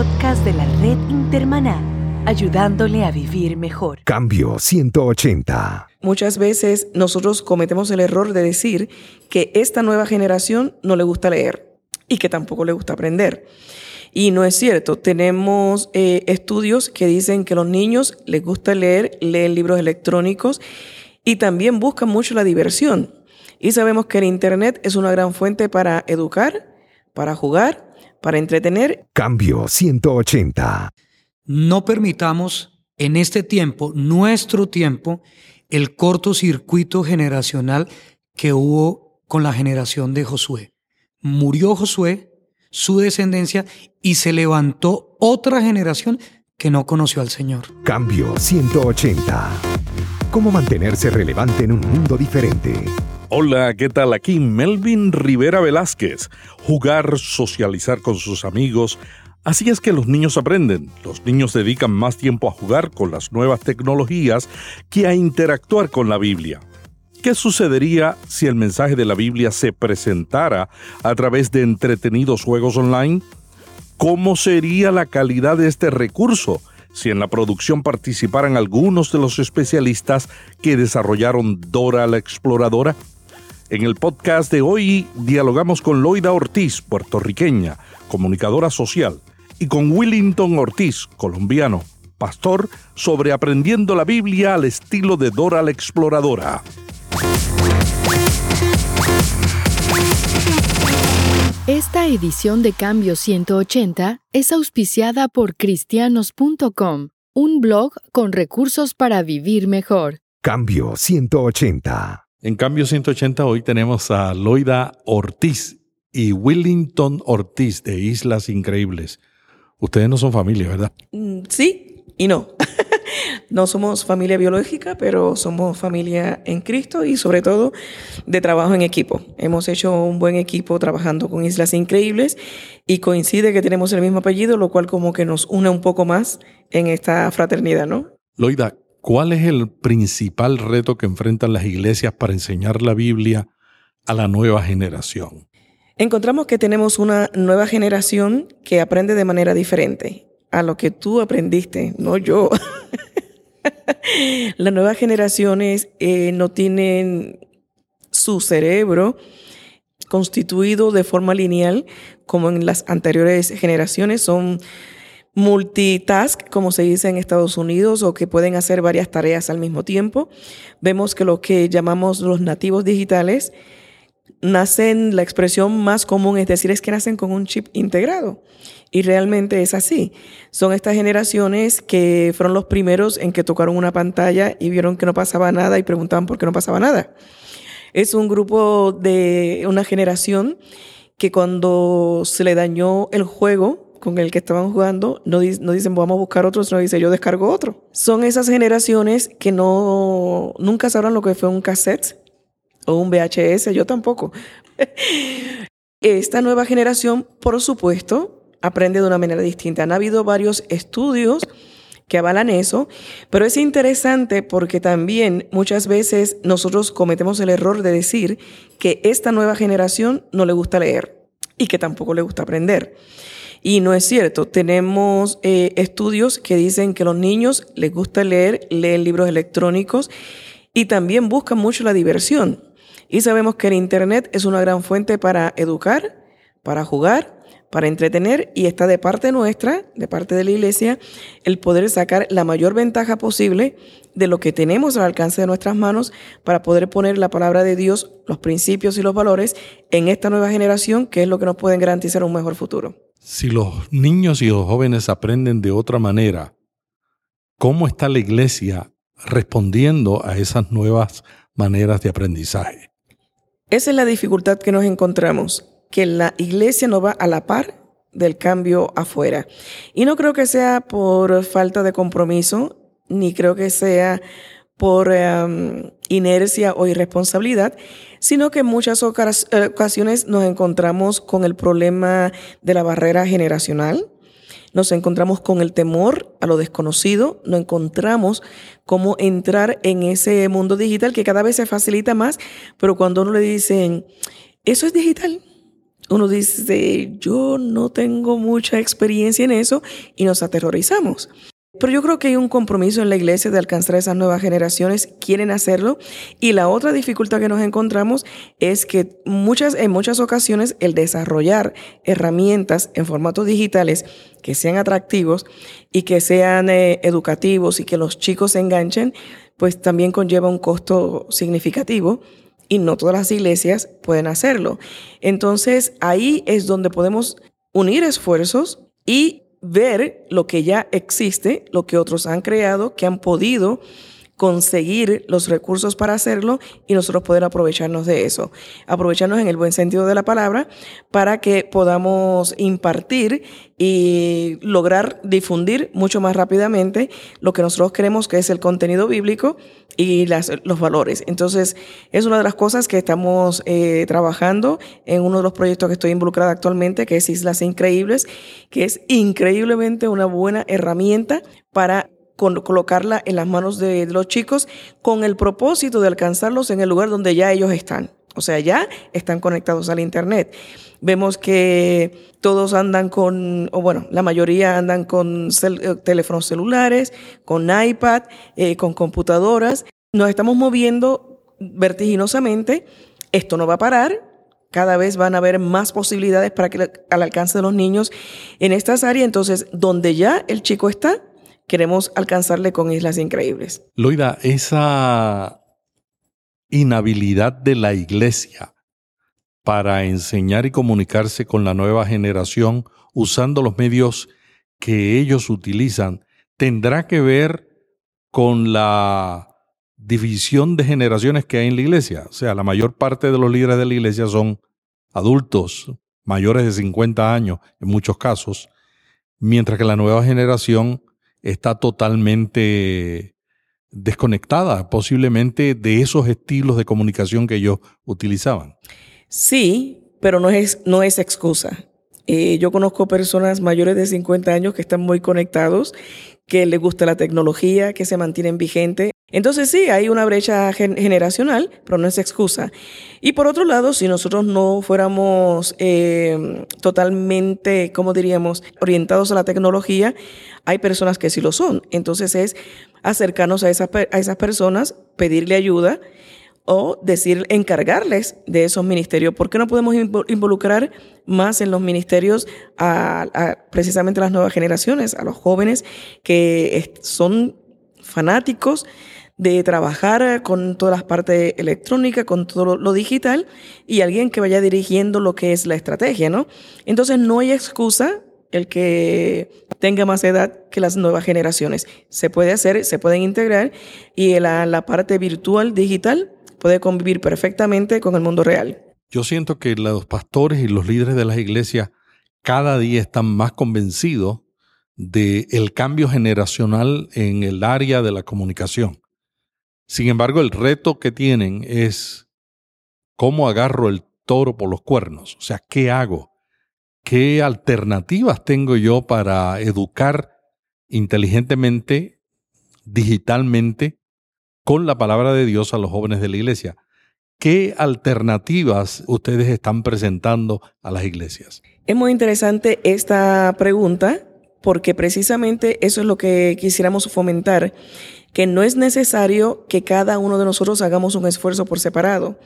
podcast de la red Intermaná, ayudándole a vivir mejor. Cambio 180. Muchas veces nosotros cometemos el error de decir que esta nueva generación no le gusta leer y que tampoco le gusta aprender. Y no es cierto. Tenemos eh, estudios que dicen que los niños les gusta leer, leen libros electrónicos y también buscan mucho la diversión. Y sabemos que el Internet es una gran fuente para educar, para jugar, para entretener. Cambio 180. No permitamos en este tiempo, nuestro tiempo, el cortocircuito generacional que hubo con la generación de Josué. Murió Josué, su descendencia, y se levantó otra generación que no conoció al Señor. Cambio 180. ¿Cómo mantenerse relevante en un mundo diferente? Hola, ¿qué tal? Aquí Melvin Rivera Velázquez. Jugar, socializar con sus amigos. Así es que los niños aprenden. Los niños dedican más tiempo a jugar con las nuevas tecnologías que a interactuar con la Biblia. ¿Qué sucedería si el mensaje de la Biblia se presentara a través de entretenidos juegos online? ¿Cómo sería la calidad de este recurso si en la producción participaran algunos de los especialistas que desarrollaron Dora la Exploradora? En el podcast de hoy dialogamos con Loida Ortiz, puertorriqueña, comunicadora social, y con Willington Ortiz, colombiano, pastor, sobre aprendiendo la Biblia al estilo de Dora la Exploradora. Esta edición de Cambio 180 es auspiciada por cristianos.com, un blog con recursos para vivir mejor. Cambio 180. En cambio 180 hoy tenemos a Loida Ortiz y Willington Ortiz de Islas Increíbles. Ustedes no son familia, ¿verdad? Mm, sí y no. no somos familia biológica, pero somos familia en Cristo y sobre todo de trabajo en equipo. Hemos hecho un buen equipo trabajando con Islas Increíbles y coincide que tenemos el mismo apellido, lo cual como que nos une un poco más en esta fraternidad, ¿no? Loida, ¿Cuál es el principal reto que enfrentan las iglesias para enseñar la Biblia a la nueva generación? Encontramos que tenemos una nueva generación que aprende de manera diferente a lo que tú aprendiste, no yo. las nuevas generaciones eh, no tienen su cerebro constituido de forma lineal como en las anteriores generaciones, son multitask, como se dice en Estados Unidos, o que pueden hacer varias tareas al mismo tiempo. Vemos que lo que llamamos los nativos digitales nacen, la expresión más común es decir, es que nacen con un chip integrado. Y realmente es así. Son estas generaciones que fueron los primeros en que tocaron una pantalla y vieron que no pasaba nada y preguntaban por qué no pasaba nada. Es un grupo de una generación que cuando se le dañó el juego, con el que estaban jugando, no, no, dicen vamos a buscar otro, sino dice yo descargo otro. Son esas generaciones que no nunca sabrán lo que fue un cassette un VHS, yo tampoco. Esta nueva generación, por supuesto, aprende de una manera distinta. Han habido varios estudios que avalan eso, pero es interesante porque también muchas veces nosotros cometemos el error de decir que esta nueva generación no le gusta leer y que tampoco le gusta aprender. Y no es cierto. Tenemos eh, estudios que dicen que los niños les gusta leer, leen libros electrónicos y también buscan mucho la diversión. Y sabemos que el Internet es una gran fuente para educar, para jugar, para entretener y está de parte nuestra, de parte de la iglesia, el poder sacar la mayor ventaja posible de lo que tenemos al alcance de nuestras manos para poder poner la palabra de Dios, los principios y los valores en esta nueva generación, que es lo que nos pueden garantizar un mejor futuro. Si los niños y los jóvenes aprenden de otra manera, ¿cómo está la iglesia respondiendo a esas nuevas maneras de aprendizaje? Esa es la dificultad que nos encontramos, que la iglesia no va a la par del cambio afuera. Y no creo que sea por falta de compromiso, ni creo que sea por em, inercia o irresponsabilidad, sino que en muchas eh, ocasiones nos encontramos con el problema de la barrera generacional, nos encontramos con el temor a lo desconocido, nos encontramos cómo entrar en ese mundo digital que cada vez se facilita más, pero cuando uno le dicen, eso es digital, uno dice, yo no tengo mucha experiencia en eso y nos aterrorizamos. Pero yo creo que hay un compromiso en la iglesia de alcanzar a esas nuevas generaciones, quieren hacerlo. Y la otra dificultad que nos encontramos es que muchas, en muchas ocasiones el desarrollar herramientas en formatos digitales que sean atractivos y que sean eh, educativos y que los chicos se enganchen, pues también conlleva un costo significativo y no todas las iglesias pueden hacerlo. Entonces ahí es donde podemos unir esfuerzos y ver lo que ya existe, lo que otros han creado, que han podido conseguir los recursos para hacerlo y nosotros poder aprovecharnos de eso. Aprovecharnos en el buen sentido de la palabra para que podamos impartir y lograr difundir mucho más rápidamente lo que nosotros creemos que es el contenido bíblico y las, los valores. Entonces, es una de las cosas que estamos eh, trabajando en uno de los proyectos que estoy involucrada actualmente, que es Islas Increíbles, que es increíblemente una buena herramienta para colocarla en las manos de, los chicos con el propósito de alcanzarlos en el lugar donde ya ellos están. O sea, ya están conectados al Internet. Vemos que todos andan con, o bueno, la mayoría andan con eh, teléfonos celulares, con iPad, eh, con computadoras. Nos estamos moviendo vertiginosamente. Esto no va a parar. Cada vez van a haber más posibilidades para que al alcance de los niños en estas áreas. Entonces, donde ya el chico está, queremos alcanzarle con Islas Increíbles. Loida, esa inhabilidad de la iglesia para enseñar y comunicarse con la nueva generación usando los medios que ellos utilizan, tendrá que ver con la división de generaciones que hay en la iglesia. O sea, la mayor parte de los líderes de la iglesia son adultos, mayores de 50 años en muchos casos, mientras que la nueva generación está totalmente desconectada posiblemente de esos estilos de comunicación que ellos utilizaban. Sí, pero no es, no es excusa. Eh, yo conozco personas mayores de 50 años que están muy conectados, que les gusta la tecnología, que se mantienen vigentes. Entonces sí, hay una brecha generacional, pero no es excusa. Y por otro lado, si nosotros no fuéramos eh, totalmente, ¿cómo diríamos?, orientados a la tecnología, hay personas que sí lo son. Entonces es acercarnos a, a esas personas, pedirle ayuda o decir, encargarles de esos ministerios. ¿Por qué no podemos involucrar más en los ministerios a, precisamente las nuevas generaciones, a los jóvenes que son fanáticos de trabajar con todas las partes electrónicas, con todo lo, digital, y alguien que vaya dirigiendo lo que es la estrategia, ¿no? Entonces no hay excusa el que tenga más edad que las nuevas generaciones. Se puede hacer, se pueden integrar, y la, la parte virtual, digital, puede convivir perfectamente con el mundo real. Yo siento que los pastores y los líderes de las iglesias cada día están más convencidos del el cambio generacional en el área de la comunicación. Sin embargo, el reto que tienen es cómo agarro el toro por los cuernos. O sea, ¿qué hago? ¿Qué alternativas tengo yo para educar inteligentemente, digitalmente, con la palabra de Dios a los jóvenes de la iglesia? ¿Qué alternativas ustedes están presentando a las iglesias? Es muy interesante esta pregunta porque precisamente eso es lo que quisiéramos fomentar que no es necesario que cada uno de nosotros hagamos un esfuerzo por separado.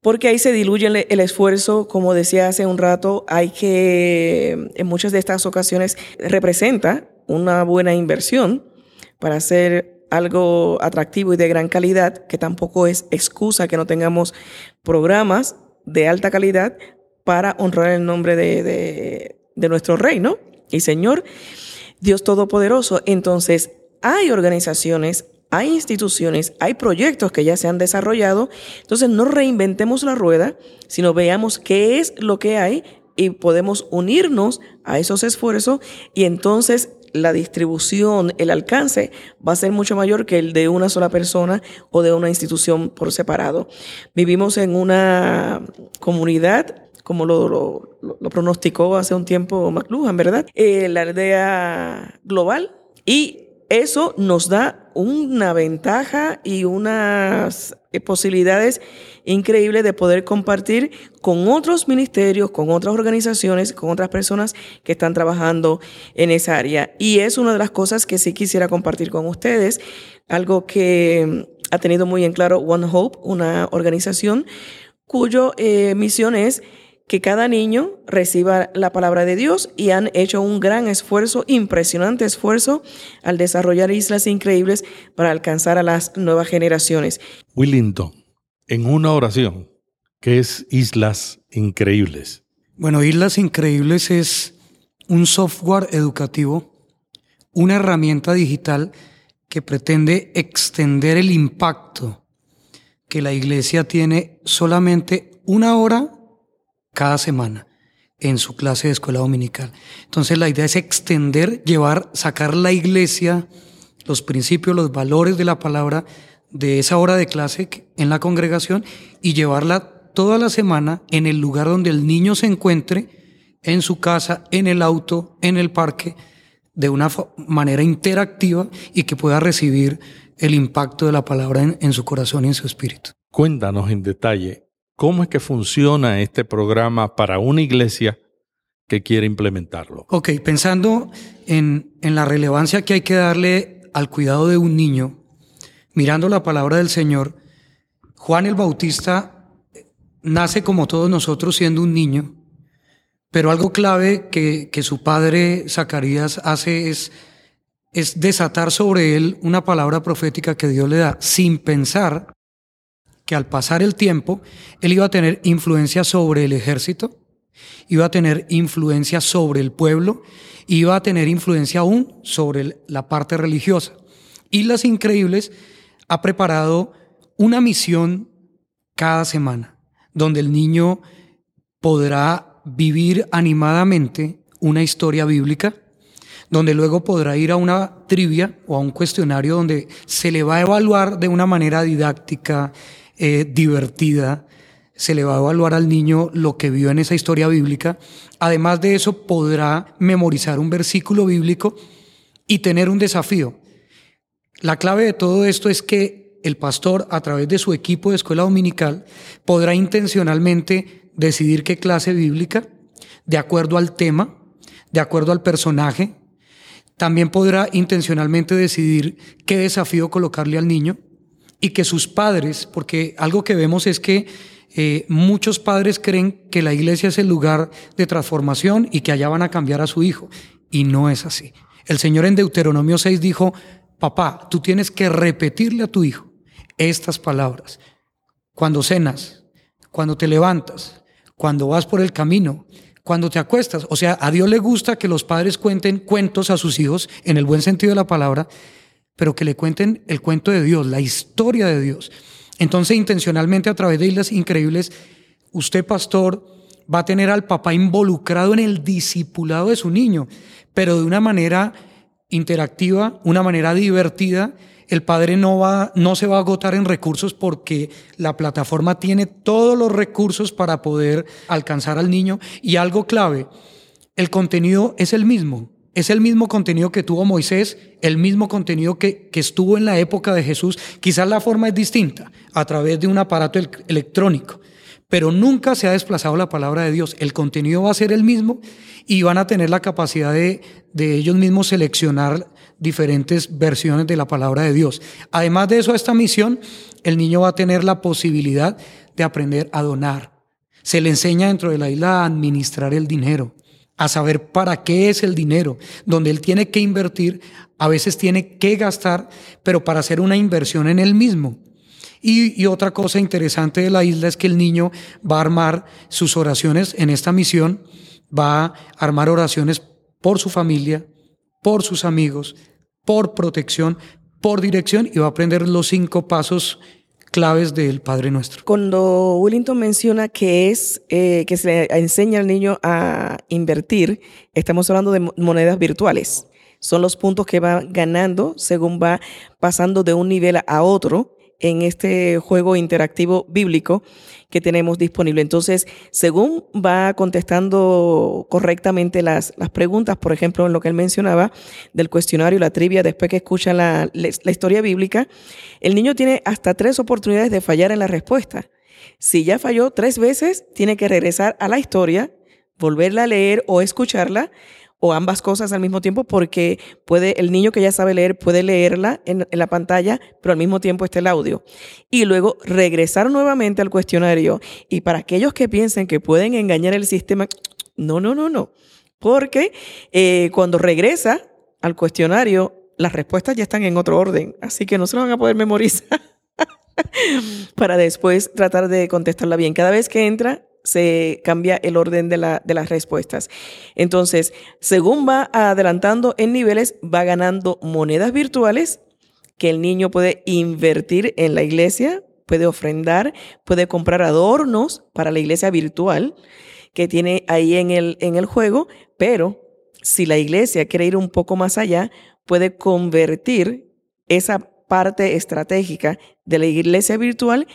Porque ahí se diluye el, esfuerzo, como decía hace un rato, hay que, en muchas de estas ocasiones, representa una buena inversión para hacer algo atractivo y de gran calidad, que tampoco es excusa que no tengamos programas de alta calidad para honrar el nombre de, de, de nuestro reino y Señor, Dios Todopoderoso. Entonces, hay organizaciones, hay instituciones, hay proyectos que ya se han desarrollado. Entonces no reinventemos la rueda, sino veamos qué es lo que hay y podemos unirnos a esos esfuerzos y entonces la distribución, el alcance va a ser mucho mayor que el de una sola persona o de una institución por separado. Vivimos en una comunidad como lo, lo, pronosticó hace un tiempo McLuhan, ¿verdad? Eh, la aldea global y eso nos da una ventaja y unas eh, posibilidades increíbles de poder compartir con otros ministerios, con otras organizaciones, con otras personas que están trabajando en esa área. Y es una de las cosas que sí quisiera compartir con ustedes, algo que ha tenido muy en claro One Hope, una organización cuyo eh, misión es que cada niño reciba la palabra de Dios y han hecho un gran esfuerzo, impresionante esfuerzo, al desarrollar islas increíbles para alcanzar a las nuevas generaciones. Willington, en una oración, ¿qué es Islas Increíbles? Bueno, Islas Increíbles es un software educativo, una herramienta digital que pretende extender el impacto que la iglesia tiene solamente una hora cada semana en su clase de escuela dominical. Entonces la idea es extender, llevar, sacar la iglesia, los principios, los valores de la palabra de esa hora de clase en la congregación y llevarla toda la semana en el lugar donde el niño se encuentre, en su casa, en el auto, en el parque, de una manera interactiva y que pueda recibir el impacto de la palabra en, su corazón y en su espíritu. Cuéntanos en detalle ¿Cómo es que funciona este programa para una iglesia que quiere implementarlo? Ok, pensando en, en la relevancia que hay que darle al cuidado de un niño, mirando la palabra del Señor, Juan el Bautista nace como todos nosotros siendo un niño, pero algo clave que, que su padre Zacarías hace es, es desatar sobre él una palabra profética que Dios le da sin pensar que al pasar el tiempo, él iba a tener influencia sobre el ejército, iba a tener influencia sobre el pueblo, iba a tener influencia aún sobre la parte religiosa. Y las Increíbles ha preparado una misión cada semana, donde el niño podrá vivir animadamente una historia bíblica, donde luego podrá ir a una trivia o a un cuestionario donde se le va a evaluar de una manera didáctica, eh, divertida, se le va a evaluar al niño lo que vio en esa historia bíblica. Además de eso, podrá memorizar un versículo bíblico y tener un desafío. La clave de todo esto es que el pastor, a través de su equipo de escuela dominical, podrá intencionalmente decidir qué clase bíblica, de acuerdo al tema, de acuerdo al personaje. También podrá intencionalmente decidir qué desafío colocarle al niño y que sus padres, porque algo que vemos es que eh, muchos padres creen que la iglesia es el lugar de transformación y que allá van a cambiar a su hijo. Y no es así. El Señor en Deuteronomio 6 dijo, papá, tú tienes que repetirle a tu hijo estas palabras. Cuando cenas, cuando te levantas, cuando vas por el camino, cuando te acuestas. O sea, a Dios le gusta que los padres cuenten cuentos a sus hijos en el buen sentido de la palabra pero que le cuenten el cuento de Dios, la historia de Dios. Entonces, intencionalmente a través de Islas Increíbles, usted, pastor, va a tener al papá involucrado en el discipulado de su niño, pero de una manera interactiva, una manera divertida. El padre no, va, no se va a agotar en recursos porque la plataforma tiene todos los recursos para poder alcanzar al niño. Y algo clave, el contenido es el mismo. Es el mismo contenido que tuvo Moisés, el mismo contenido que, que, estuvo en la época de Jesús. Quizás la forma es distinta, a través de un aparato electrónico, pero nunca se ha desplazado la palabra de Dios. El contenido va a ser el mismo y van a tener la capacidad de, de ellos mismos seleccionar diferentes versiones de la palabra de Dios. Además de eso, a esta misión, el niño va a tener la posibilidad de aprender a donar. Se le enseña dentro de la isla a administrar el dinero a saber para qué es el dinero, donde él tiene que invertir, a veces tiene que gastar, pero para hacer una inversión en él mismo. Y, otra cosa interesante de la isla es que el niño va a armar sus oraciones en esta misión, va a armar oraciones por su familia, por sus amigos, por protección, por dirección y va a aprender los cinco pasos claves del Padre Nuestro. Cuando Willington menciona que es eh, que se le enseña al niño a invertir, estamos hablando de monedas virtuales. Son los puntos que va ganando según va pasando de un nivel a otro en este juego interactivo bíblico que tenemos disponible. Entonces, según va contestando correctamente las, las preguntas, por ejemplo, en lo que él mencionaba del cuestionario, la trivia, después que escucha la, la historia bíblica, el niño tiene hasta tres oportunidades de fallar en la respuesta. Si ya falló tres veces, tiene que regresar a la historia, volverla a leer o escucharla o ambas cosas al mismo tiempo porque puede el niño que ya sabe leer puede leerla en, la pantalla, pero al mismo tiempo está el audio. Y luego regresar nuevamente al cuestionario. Y para aquellos que piensen que pueden engañar el sistema, no, no, no, no. Porque eh, cuando regresa al cuestionario, las respuestas ya están en otro orden, así que no se lo van a poder memorizar para después tratar de contestarla bien. Cada vez que entra, se cambia el orden de, las respuestas. Entonces, según va adelantando en niveles, va ganando monedas virtuales que el niño puede invertir en la iglesia, puede ofrendar, puede comprar adornos para la iglesia virtual que tiene ahí en el, en el juego, pero si la iglesia quiere ir un poco más allá, puede convertir esa parte estratégica de la iglesia virtual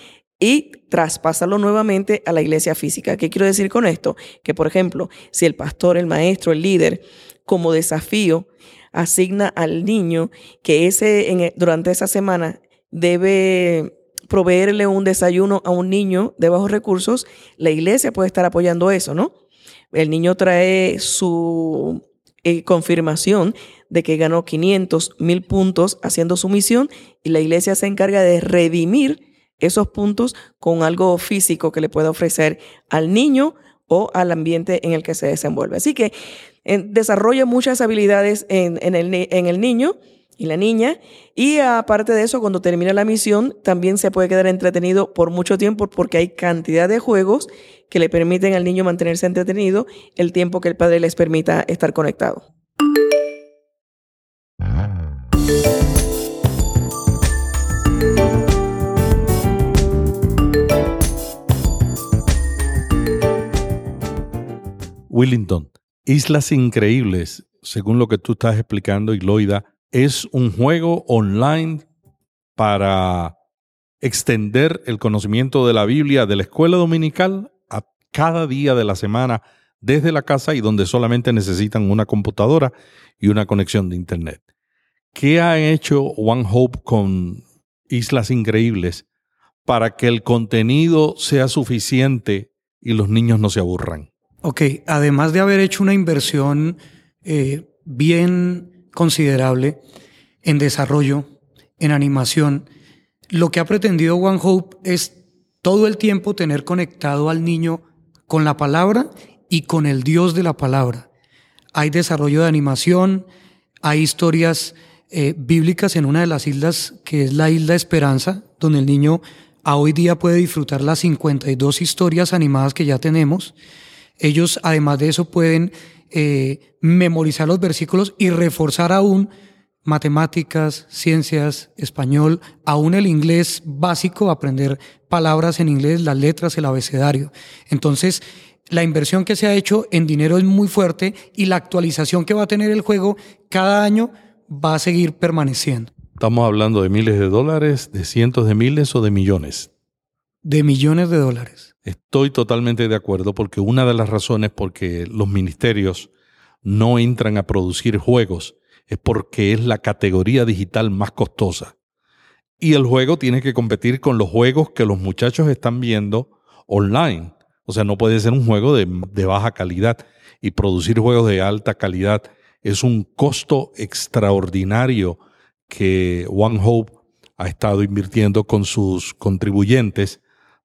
y traspasarlo nuevamente a la iglesia física. ¿Qué quiero decir con esto? Que, por ejemplo, si el pastor, el maestro, el líder, como desafío, asigna al niño que ese, durante esa semana debe proveerle un desayuno a un niño de bajos recursos, la iglesia puede estar apoyando eso, ¿no? El niño trae su eh, confirmación de que ganó 500 mil puntos haciendo su misión y la iglesia se encarga de redimir esos puntos con algo físico que le pueda ofrecer al niño o al ambiente en el que se desenvuelve. Así que desarrolla muchas habilidades en, el, en el niño y la niña. Y aparte de eso, cuando termina la misión, también se puede quedar entretenido por mucho tiempo porque hay cantidad de juegos que le permiten al niño mantenerse entretenido el tiempo que el padre les permita estar conectado. Willington, Islas Increíbles, según lo que tú estás explicando, Iloida, es un juego online para extender el conocimiento de la Biblia de la escuela dominical a cada día de la semana desde la casa y donde solamente necesitan una computadora y una conexión de Internet. ¿Qué ha hecho One Hope con Islas Increíbles para que el contenido sea suficiente y los niños no se aburran? Ok, además de haber hecho una inversión eh, bien considerable en desarrollo, en animación, lo que ha pretendido One Hope es todo el tiempo tener conectado al niño con la palabra y con el Dios de la palabra. Hay desarrollo de animación, hay historias eh, bíblicas en una de las islas que es la isla Esperanza, donde el niño a hoy día puede disfrutar las 52 historias animadas que ya tenemos. Ellos, además de eso, pueden eh, memorizar los versículos y reforzar aún matemáticas, ciencias, español, aún el inglés básico, aprender palabras en inglés, las letras, el abecedario. Entonces, la inversión que se ha hecho en dinero es muy fuerte y la actualización que va a tener el juego cada año va a seguir permaneciendo. Estamos hablando de miles de dólares, de cientos de miles o de millones. De millones de dólares. Estoy totalmente de acuerdo porque una de las razones por que los ministerios no entran a producir juegos es porque es la categoría digital más costosa. Y el juego tiene que competir con los juegos que los muchachos están viendo online. O sea, no puede ser un juego de, de baja calidad. Y producir juegos de alta calidad es un costo extraordinario que One Hope ha estado invirtiendo con sus contribuyentes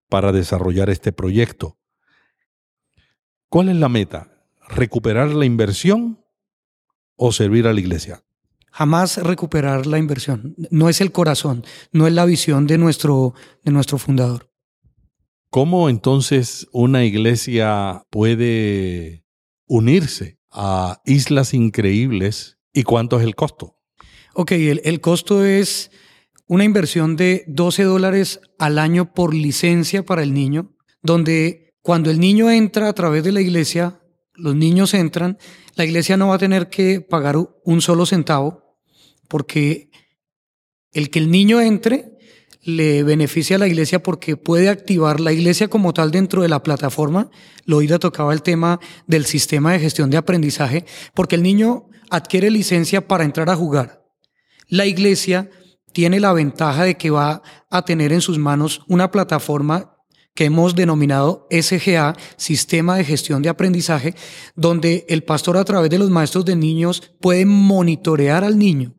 para desarrollar este proyecto. ¿Cuál es la meta? ¿Recuperar la inversión o servir a la iglesia? Jamás recuperar la inversión. No es el corazón, no es la visión de nuestro, de nuestro fundador. ¿Cómo entonces una iglesia puede unirse a islas increíbles y cuánto es el costo? Ok, el, el costo es una inversión de 12 dólares al año por licencia para el niño, donde cuando el niño entra a través de la iglesia, los niños entran, la iglesia no va a tener que pagar un solo centavo, porque el que el niño entre, le beneficia a la iglesia porque puede activar la iglesia como tal dentro de la plataforma. Loida tocaba el tema del sistema de gestión de aprendizaje, porque el niño adquiere licencia para entrar a jugar. La iglesia tiene la ventaja de que va a tener en sus manos una plataforma que hemos denominado SGA, Sistema de Gestión de Aprendizaje, donde el pastor a través de los maestros de niños puede monitorear al niño,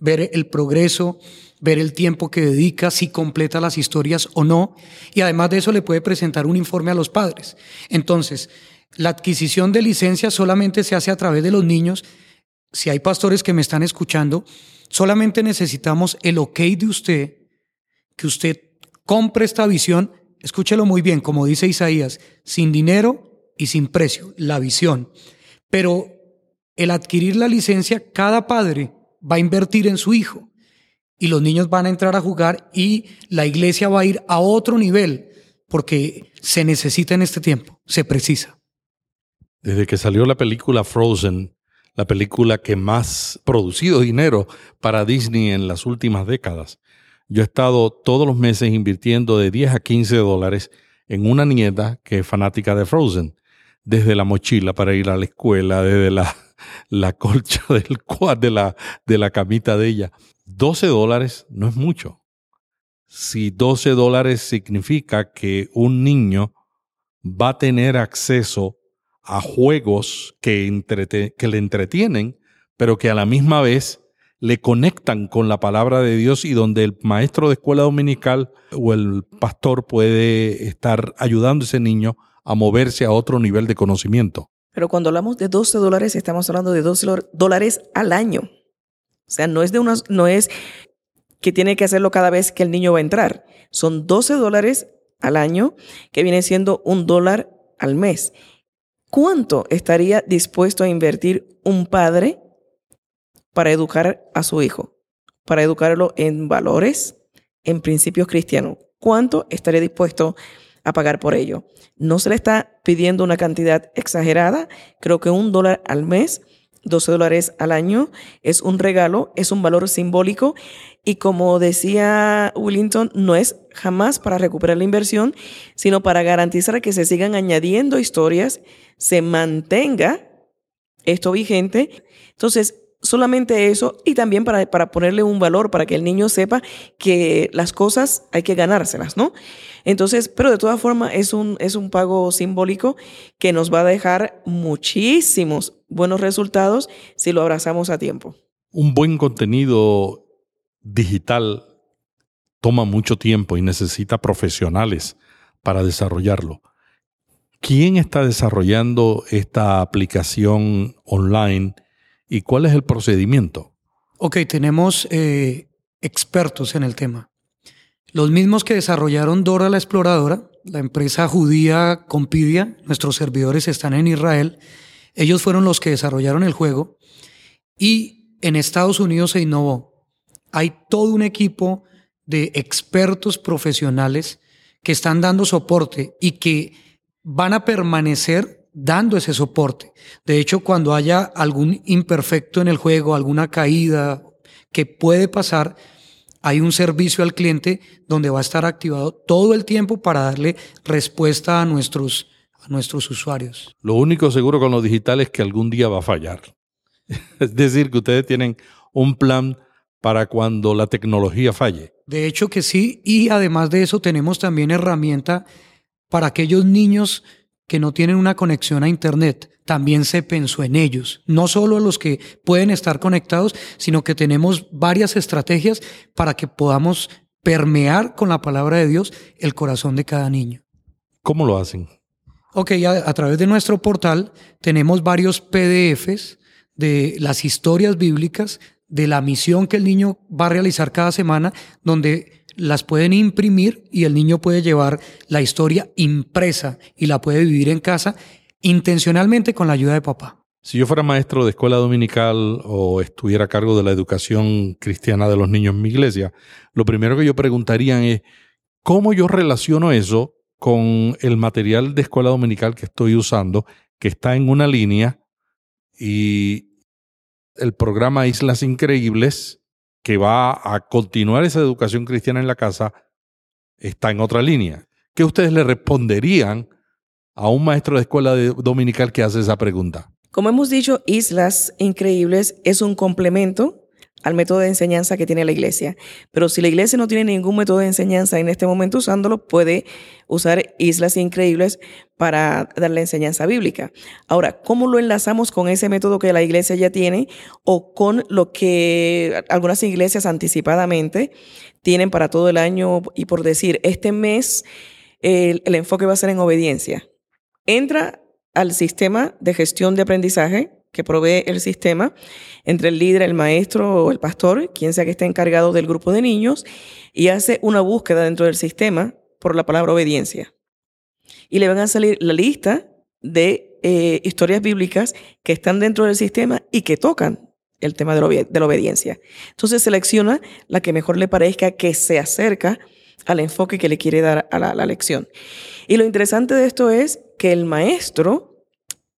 ver el progreso, ver el tiempo que dedica, si completa las historias o no, y además de eso le puede presentar un informe a los padres. Entonces, la adquisición de licencia solamente se hace a través de los niños. Si hay pastores que me están escuchando, solamente necesitamos el ok de usted, que usted compre esta visión escúchelo muy bien, como dice Isaías, sin dinero y sin precio, la visión. Pero el adquirir la licencia, cada padre va a invertir en su hijo y los niños van a entrar a jugar y la iglesia va a ir a otro nivel porque se necesita en este tiempo, se precisa. Desde que salió la película Frozen, la película que más producido dinero para Disney en las últimas décadas, yo he estado todos los meses invirtiendo de 10 a 15 dólares en una nieta que es fanática de Frozen, desde la mochila para ir a la escuela, desde la, la colcha del de la, de la camita de ella. 12 dólares no es mucho. Si 12 dólares significa que un niño va a tener acceso a juegos que, le entretienen, pero que a la misma vez le conectan con la palabra de Dios y donde el maestro de escuela dominical o el pastor puede estar ayudando a ese niño a moverse a otro nivel de conocimiento. Pero cuando hablamos de 12 dólares, estamos hablando de 12 dólares al año. O sea, no es de unos, no es que tiene que hacerlo cada vez que el niño va a entrar. Son 12 dólares al año, que viene siendo un dólar al mes. ¿Cuánto estaría dispuesto a invertir un padre para educar a su hijo, para educarlo en valores, en principios cristianos. ¿Cuánto estaría dispuesto a pagar por ello? No se le está pidiendo una cantidad exagerada, creo que un dólar al mes, 12 dólares al año, es un regalo, es un valor simbólico y como decía Willington, no es jamás para recuperar la inversión, sino para garantizar que se sigan añadiendo historias, se mantenga esto vigente. Entonces, solamente eso y también para, para, ponerle un valor, para que el niño sepa que las cosas hay que ganárselas, ¿no? Entonces, pero de todas formas es un, es un pago simbólico que nos va a dejar muchísimos buenos resultados si lo abrazamos a tiempo. Un buen contenido digital toma mucho tiempo y necesita profesionales para desarrollarlo. ¿Quién está desarrollando esta aplicación online? ¿Y cuál es el procedimiento? Ok, tenemos eh, expertos en el tema. Los mismos que desarrollaron Dora la Exploradora, la empresa judía Compidia, nuestros servidores están en Israel, ellos fueron los que desarrollaron el juego y en Estados Unidos se innovó. Hay todo un equipo de expertos profesionales que están dando soporte y que van a permanecer dando ese soporte. De hecho, cuando haya algún imperfecto en el juego, alguna caída que puede pasar, hay un servicio al cliente donde va a estar activado todo el tiempo para darle respuesta a nuestros, a nuestros usuarios. Lo único seguro con lo digital es que algún día va a fallar. es decir, que ustedes tienen un plan para cuando la tecnología falle. De hecho que sí, y además de eso tenemos también herramienta para aquellos niños que no tienen una conexión a Internet, también se pensó en ellos, no solo a los que pueden estar conectados, sino que tenemos varias estrategias para que podamos permear con la palabra de Dios el corazón de cada niño. ¿Cómo lo hacen? Ok, a, a través de nuestro portal tenemos varios PDFs de las historias bíblicas, de la misión que el niño va a realizar cada semana, donde las pueden imprimir y el niño puede llevar la historia impresa y la puede vivir en casa intencionalmente con la ayuda de papá. Si yo fuera maestro de escuela dominical o estuviera a cargo de la educación cristiana de los niños en mi iglesia, lo primero que yo preguntaría es, ¿cómo yo relaciono eso con el material de escuela dominical que estoy usando, que está en una línea y el programa Islas Increíbles que va a continuar esa educación cristiana en la casa está en otra línea. ¿Qué ustedes le responderían a un maestro de escuela dominical que hace esa pregunta? Como hemos dicho, Islas Increíbles es un complemento al método de enseñanza que tiene la iglesia. Pero si la iglesia no tiene ningún método de enseñanza en este momento usándolo, puede usar Islas Increíbles para dar la enseñanza bíblica. Ahora, ¿cómo lo enlazamos con ese método que la iglesia ya tiene o con lo que algunas iglesias anticipadamente tienen para todo el año? Y por decir, este mes el, el enfoque va a ser en obediencia. Entra al sistema de gestión de aprendizaje que provee el sistema entre el líder, el maestro o el pastor, quien sea que esté encargado del grupo de niños, y hace una búsqueda dentro del sistema por la palabra obediencia. Y le van a salir la lista de eh, historias bíblicas que están dentro del sistema y que tocan el tema de, la obediencia. Entonces selecciona la que mejor le parezca que se acerca al enfoque que le quiere dar a la lección. Y lo interesante de esto es que el maestro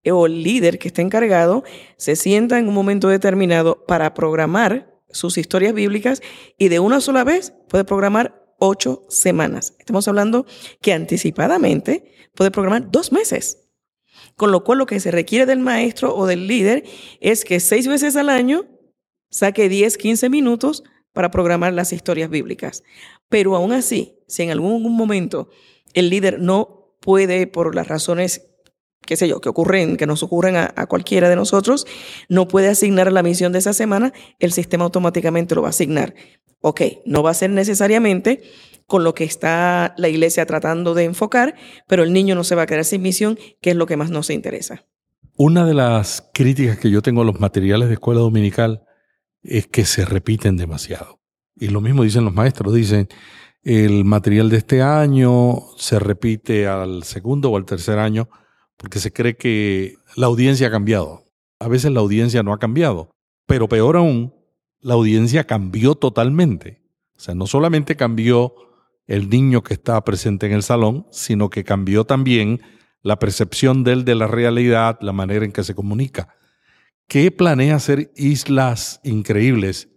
o el líder que está encargado se sienta en un momento determinado para programar sus historias bíblicas y de una sola vez puede programar ocho semanas. Estamos hablando que anticipadamente puede programar dos meses. Con lo cual lo que se requiere del maestro o del líder es que seis veces al año saque 10, 15 minutos para programar las historias bíblicas. Pero aún así, si en algún momento el líder no puede, por las razones qué sé yo, que ocurren, que nos ocurren a, cualquiera de nosotros, no puede asignar la misión de esa semana, el sistema automáticamente lo va a asignar. Ok, no va a ser necesariamente con lo que está la iglesia tratando de enfocar, pero el niño no se va a quedar sin misión, que es lo que más nos interesa. Una de las críticas que yo tengo a los materiales de escuela dominical es que se repiten demasiado. Y lo mismo dicen los maestros, dicen, el material de este año se repite al segundo o al tercer año porque se cree que la audiencia ha cambiado. A veces la audiencia no ha cambiado, pero peor aún, la audiencia cambió totalmente. O sea, no solamente cambió el niño que está presente en el salón, sino que cambió también la percepción de él de la realidad, la manera en que se comunica. ¿Qué planea hacer Islas Increíbles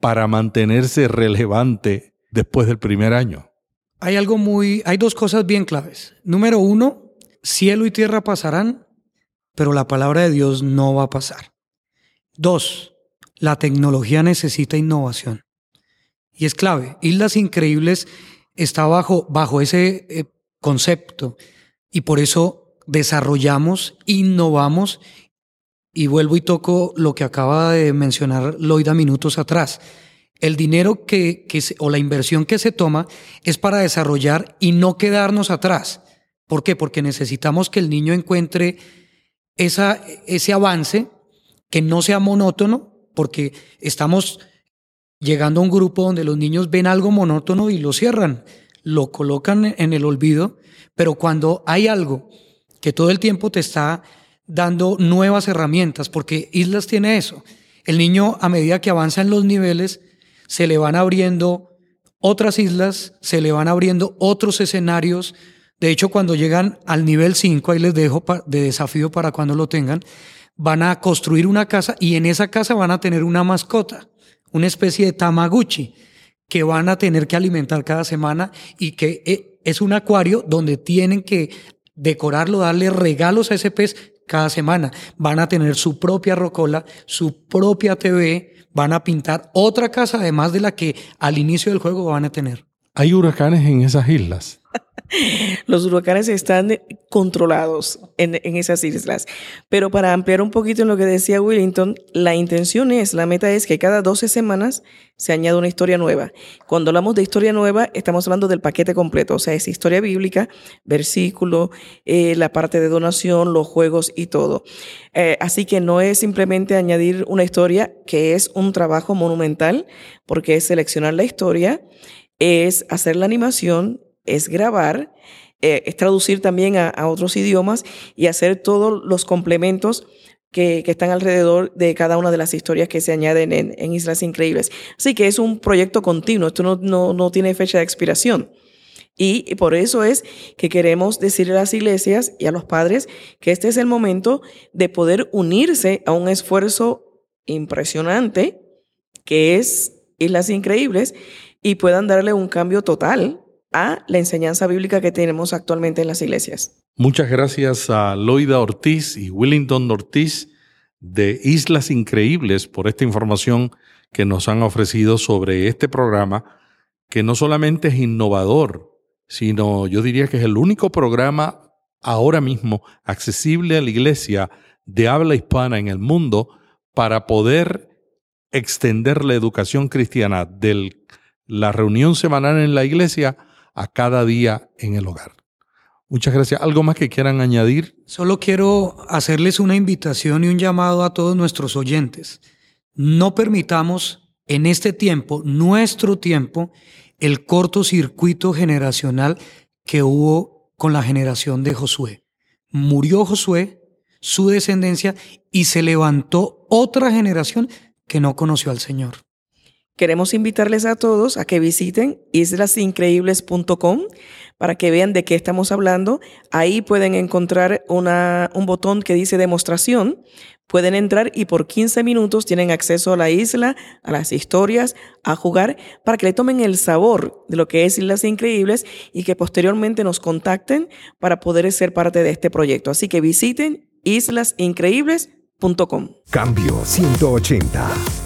para mantenerse relevante después del primer año? Hay algo muy, hay dos cosas bien claves. Número uno, cielo y tierra pasarán, pero la palabra de Dios no va a pasar. Dos, la tecnología necesita innovación. Y es clave. Islas Increíbles está bajo, bajo ese eh, concepto y por eso desarrollamos, innovamos y vuelvo y toco lo que acaba de mencionar Loida minutos atrás. El dinero que, que o la inversión que se toma es para desarrollar y no quedarnos atrás. ¿Por qué? Porque necesitamos que el niño encuentre esa, ese avance que no sea monótono, porque estamos llegando a un grupo donde los niños ven algo monótono y lo cierran, lo colocan en el olvido, pero cuando hay algo que todo el tiempo te está dando nuevas herramientas, porque Islas tiene eso, el niño a medida que avanza en los niveles, se le van abriendo otras islas, se le van abriendo otros escenarios, de hecho, cuando llegan al nivel 5, ahí les dejo de desafío para cuando lo tengan, van a construir una casa y en esa casa van a tener una mascota, una especie de tamaguchi que van a tener que alimentar cada semana y que eh, es un acuario donde tienen que decorarlo, darle regalos a ese pez cada semana. Van a tener su propia rocola, su propia TV, van a pintar otra casa además de la que al inicio del juego van a tener. ¿Hay huracanes en esas islas? Los huracanes están controlados en, esas islas. Pero para ampliar un poquito en lo que decía Willington, la intención es, la meta es que cada 12 semanas se añada una historia nueva. Cuando hablamos de historia nueva, estamos hablando del paquete completo, o sea, es historia bíblica, versículo, eh, la parte de donación, los juegos y todo. Eh, así que no es simplemente añadir una historia, que es un trabajo monumental, porque es seleccionar la historia, es hacer la animación, es grabar, eh, es traducir también a, otros idiomas y hacer todos los complementos que, están alrededor de cada una de las historias que se añaden en, Islas Increíbles. Así que es un proyecto continuo, esto no, no, tiene fecha de expiración. Y por eso es que queremos decirle a las iglesias y a los padres que este es el momento de poder unirse a un esfuerzo impresionante que es Islas Increíbles y puedan darle un cambio total la enseñanza bíblica que tenemos actualmente en las iglesias. Muchas gracias a Loida Ortiz y Willington Ortiz de Islas Increíbles por esta información que nos han ofrecido sobre este programa, que no solamente es innovador, sino yo diría que es el único programa ahora mismo accesible a la iglesia de habla hispana en el mundo para poder extender la educación cristiana de la reunión semanal en la iglesia a cada día en el hogar. Muchas gracias. ¿Algo más que quieran añadir? Solo quiero hacerles una invitación y un llamado a todos nuestros oyentes. No permitamos en este tiempo, nuestro tiempo, el cortocircuito generacional que hubo con la generación de Josué. Murió Josué, su descendencia, y se levantó otra generación que no conoció al Señor. Queremos invitarles a todos a que visiten islasincreíbles.com para que vean de qué estamos hablando. Ahí pueden encontrar una, un botón que dice demostración. Pueden entrar y por 15 minutos tienen acceso a la isla, a las historias, a jugar, para que le tomen el sabor de lo que es Islas Increíbles y que posteriormente nos contacten para poder ser parte de este proyecto. Así que visiten islasincreíbles.com. Cambio 180.